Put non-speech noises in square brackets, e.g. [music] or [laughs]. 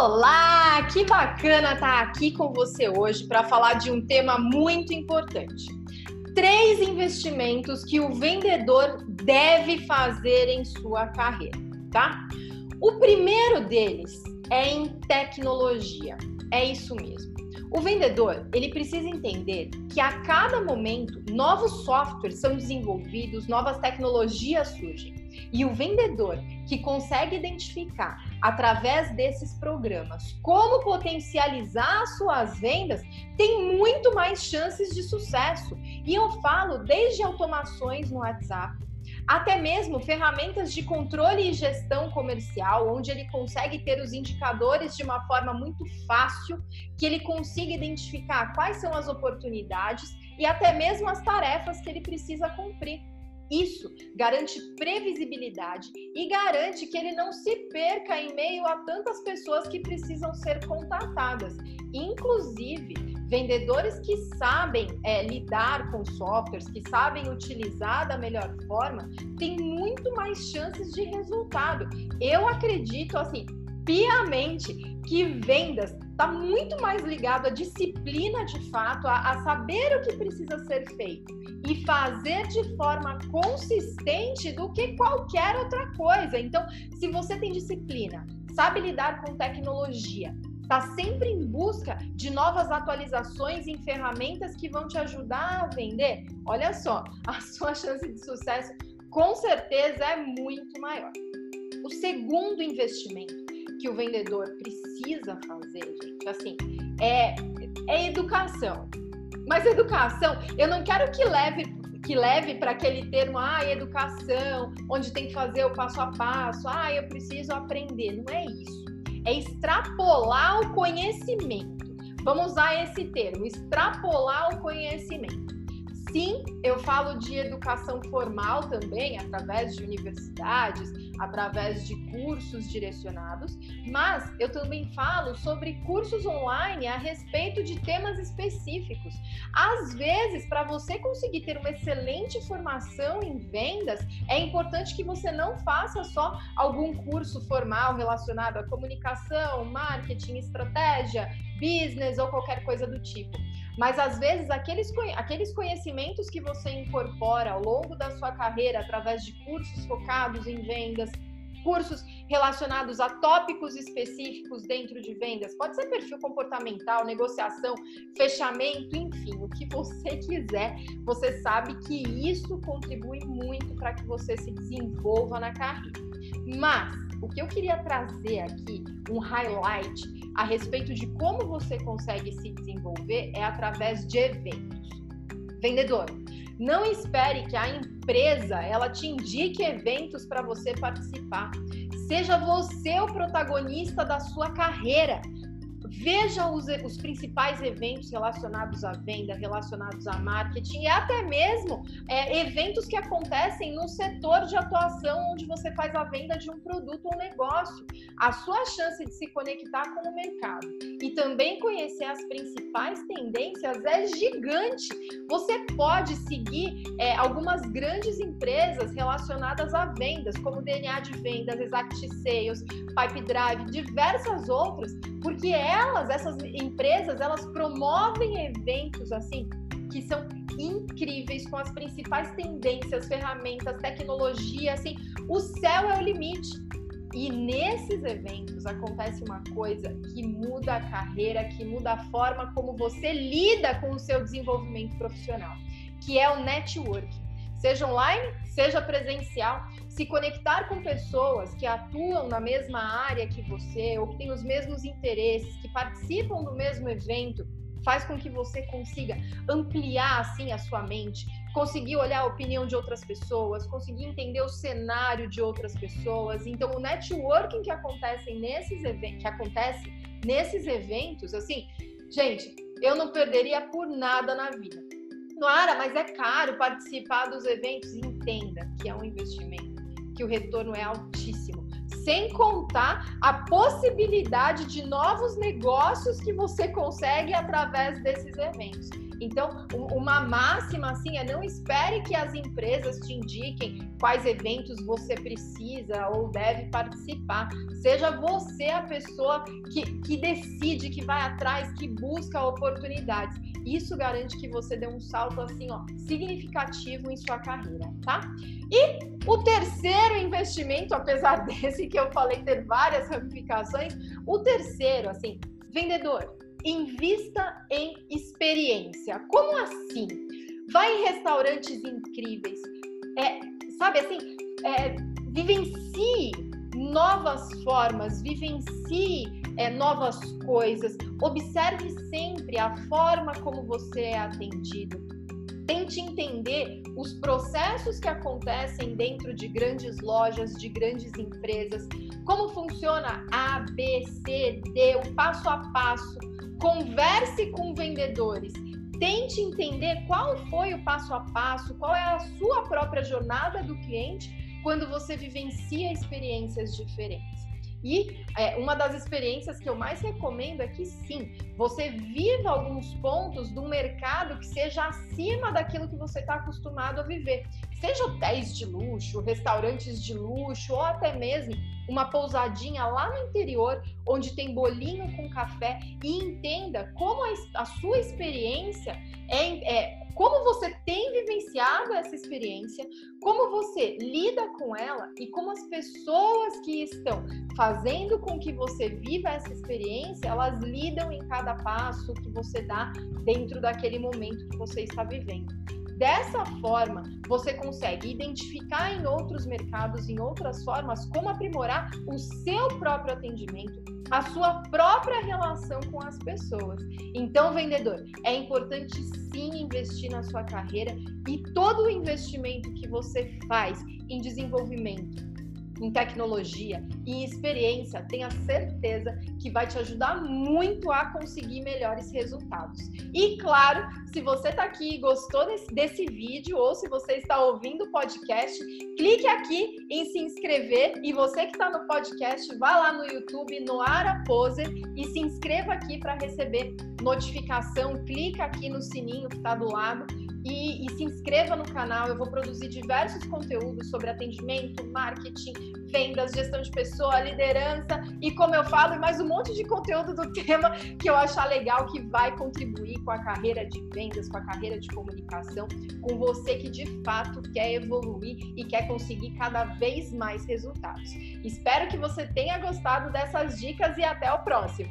Olá, que bacana estar aqui com você hoje para falar de um tema muito importante. Três investimentos que o vendedor deve fazer em sua carreira, tá? O primeiro deles é em tecnologia. É isso mesmo. O vendedor, ele precisa entender que a cada momento novos softwares são desenvolvidos, novas tecnologias surgem. E o vendedor que consegue identificar através desses programas como potencializar as suas vendas tem muito mais chances de sucesso. E eu falo desde automações no WhatsApp, até mesmo ferramentas de controle e gestão comercial, onde ele consegue ter os indicadores de uma forma muito fácil, que ele consiga identificar quais são as oportunidades e até mesmo as tarefas que ele precisa cumprir. Isso garante previsibilidade e garante que ele não se perca em meio a tantas pessoas que precisam ser contatadas. Inclusive, vendedores que sabem é, lidar com softwares, que sabem utilizar da melhor forma, têm muito mais chances de resultado. Eu acredito, assim, piamente que vendas está muito mais ligado à disciplina de fato, a, a, saber o que precisa ser feito e fazer de forma consistente do que qualquer outra coisa. Então, se você tem disciplina, sabe lidar com tecnologia, está sempre em busca de novas atualizações em ferramentas que vão te ajudar a vender, olha só, [laughs] a sua chance de sucesso com certeza é muito maior. O segundo investimento que o vendedor precisa fazer, gente, assim, é, é educação. Mas educação, eu não quero que leve que leve para aquele termo, ah, educação, onde tem que fazer o passo a passo, ah, eu preciso aprender. Não é isso. É extrapolar o conhecimento. Vamos usar esse termo, extrapolar o conhecimento. Sim, eu falo de educação formal também, através de universidades, através de cursos direcionados, mas eu também falo sobre cursos online a respeito de temas específicos. Às vezes, para você conseguir ter uma excelente formação em vendas, é importante que você não faça só algum curso formal relacionado à comunicação, marketing, estratégia, business ou qualquer coisa do tipo. Mas às vezes aqueles, aqueles conhecimentos que você incorpora ao longo da sua carreira através de cursos focados em vendas, cursos relacionados a tópicos específicos dentro de vendas, pode ser perfil comportamental, negociação, fechamento, enfim, o que você [laughs] quiser, você sabe que isso contribui muito para que você se desenvolva na carreira. Mas o que eu queria trazer aqui, um highlight a respeito de como você consegue se desenvolver é através de eventos. Vendedor, não espere que a empresa ela te indique eventos para você participar. Seja você o protagonista da sua carreira. Veja os, os principais eventos relacionados à venda, relacionados a marketing e até mesmo é, eventos que acontecem no setor de atuação onde você faz a venda de um produto ou negócio. A sua chance de se conectar com o mercado e também conhecer as principais tendências é gigante. Você pode seguir é, algumas grandes empresas relacionadas a vendas, como DNA de vendas, Exact Sales, Pipe Drive, diversas outras, porque elas, essas empresas, elas promovem eventos assim que são incríveis com as principais tendências, ferramentas, tecnologia, assim, o céu é o limite. E nesses eventos acontece uma coisa que muda a carreira, que muda a forma como você lida com o seu desenvolvimento profissional, que é o networking. Seja online, seja presencial, se conectar com pessoas que atuam na mesma área que você ou que têm os mesmos interesses, que participam do mesmo evento, faz com que você consiga ampliar assim a sua mente, conseguir olhar a opinião de outras pessoas, conseguir entender o cenário de outras pessoas. Então, o networking que acontece nesses eventos, que acontece nesses eventos, assim, gente, eu não perderia por nada na vida. Noara, mas é caro participar dos eventos. Entenda que é um investimento, que o retorno é altíssimo. Sem contar a possibilidade de novos negócios que você consegue através desses eventos. Então, uma máxima assim é não espere que as empresas te indiquem quais eventos você precisa ou deve participar. Seja você a pessoa que, que decide, que vai atrás, que busca oportunidades. Isso garante que você dê um salto assim, ó, significativo em sua carreira, tá? E o terceiro investimento, apesar [laughs] desse que eu falei ter várias ramificações, o terceiro, assim, vendedor, invista em experiência. Como assim? Vai em restaurantes incríveis, é, sabe assim, é, vivencie novas formas, vivencie é, novas coisas, observe sempre a forma como você é atendido. Tente entender os processos que acontecem dentro de grandes lojas, de grandes empresas, como funciona A, B, C, D, o passo a passo. Converse com vendedores. Tente entender qual foi o passo a passo, qual é a sua própria jornada do cliente quando você vivencia experiências diferentes. E é, uma das experiências que eu mais recomendo é que sim, você viva alguns pontos do mercado que seja acima daquilo que você está acostumado a viver. Seja hotéis de luxo, restaurantes de luxo, ou até mesmo uma pousadinha lá no interior, onde tem bolinho com café, e entenda como a, a sua experiência é, é como você tem vivenciado essa experiência, como você lida com ela e como as pessoas que estão fazendo com que você viva essa experiência, elas lidam em cada passo que você dá dentro daquele momento que você está vivendo. Dessa forma, você consegue identificar em outros mercados, em outras formas, como aprimorar o seu próprio atendimento, a sua própria relação com as pessoas. Então, vendedor, é importante sim investir na sua carreira e todo o investimento que você faz em desenvolvimento, em tecnologia e em experiência, tenha certeza que vai te ajudar muito a conseguir melhores resultados. E claro, se você está aqui e gostou desse, desse vídeo ou se você está ouvindo o podcast, clique aqui em se inscrever e você que está no podcast, vá lá no YouTube, no Ara Poser e se inscreva aqui para receber notificação, clica aqui no sininho que está do lado e, e, se inscreva no canal. Eu vou produzir diversos conteúdos sobre atendimento, marketing, vendas, gestão de pessoa, liderança e, como eu falo, mais um monte de conteúdo do [laughs] tema que eu achar legal que vai contribuir com a carreira de vendas, com a carreira de comunicação, com você que de fato quer evoluir e quer conseguir cada vez mais resultados. Espero que você tenha gostado dessas dicas e até o próximo.